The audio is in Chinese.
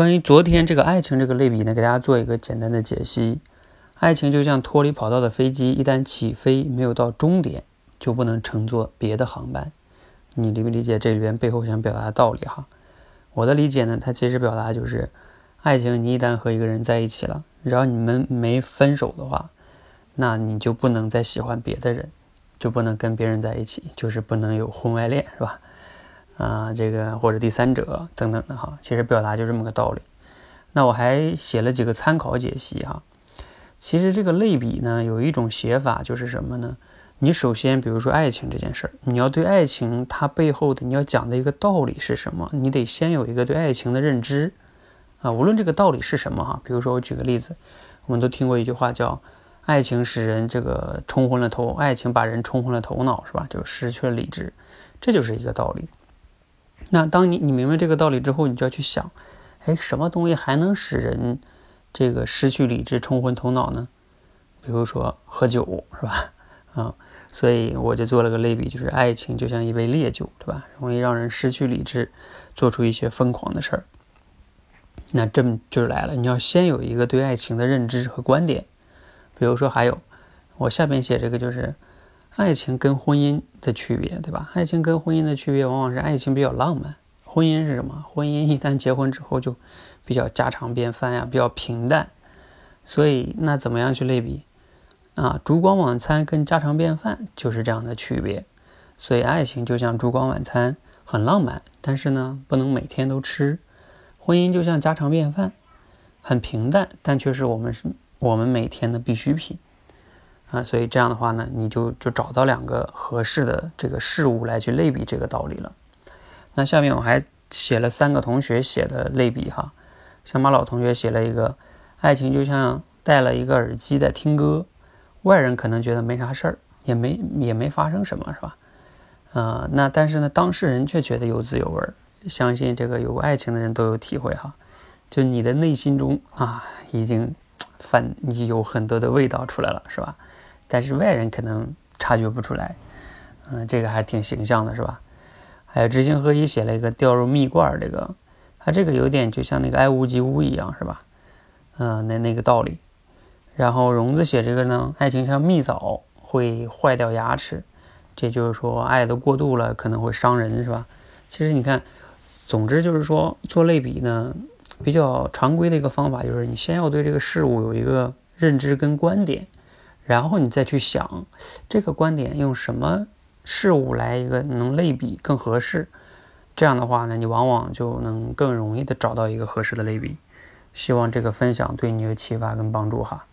关于昨天这个爱情这个类比呢，给大家做一个简单的解析。爱情就像脱离跑道的飞机，一旦起飞没有到终点，就不能乘坐别的航班。你理不理解这里边背后想表达的道理哈？我的理解呢，它其实表达就是，爱情你一旦和一个人在一起了，只要你们没分手的话，那你就不能再喜欢别的人，就不能跟别人在一起，就是不能有婚外恋，是吧？啊，这个或者第三者等等的哈，其实表达就这么个道理。那我还写了几个参考解析哈。其实这个类比呢，有一种写法就是什么呢？你首先，比如说爱情这件事儿，你要对爱情它背后的你要讲的一个道理是什么？你得先有一个对爱情的认知啊。无论这个道理是什么哈，比如说我举个例子，我们都听过一句话叫“爱情使人这个冲昏了头，爱情把人冲昏了头脑”，是吧？就失去了理智，这就是一个道理。那当你你明白这个道理之后，你就要去想，哎，什么东西还能使人？这个失去理智、冲昏头脑呢？比如说喝酒，是吧？啊，所以我就做了个类比，就是爱情就像一杯烈酒，对吧？容易让人失去理智，做出一些疯狂的事儿。那这么就来了，你要先有一个对爱情的认知和观点。比如说还有，我下边写这个就是爱情跟婚姻的区别，对吧？爱情跟婚姻的区别，往往是爱情比较浪漫，婚姻是什么？婚姻一旦结婚之后就。比较家常便饭呀，比较平淡，所以那怎么样去类比啊？烛光晚餐跟家常便饭就是这样的区别。所以爱情就像烛光晚餐，很浪漫，但是呢，不能每天都吃。婚姻就像家常便饭，很平淡，但却是我们是我们每天的必需品啊。所以这样的话呢，你就就找到两个合适的这个事物来去类比这个道理了。那下面我还写了三个同学写的类比哈。像马老同学写了一个，爱情就像戴了一个耳机在听歌，外人可能觉得没啥事儿，也没也没发生什么，是吧？啊，那但是呢，当事人却觉得有滋有味儿。相信这个有过爱情的人都有体会哈，就你的内心中啊，已经反你有很多的味道出来了，是吧？但是外人可能察觉不出来，嗯，这个还挺形象的，是吧？还有知行合一写了一个掉入蜜罐这个。它这个有点就像那个爱屋及乌一样，是吧？嗯，那那个道理。然后荣子写这个呢，爱情像蜜枣会坏掉牙齿，这就是说爱的过度了可能会伤人，是吧？其实你看，总之就是说做类比呢，比较常规的一个方法就是你先要对这个事物有一个认知跟观点，然后你再去想这个观点用什么事物来一个能类比更合适。这样的话呢，你往往就能更容易的找到一个合适的类比。希望这个分享对你有启发跟帮助哈。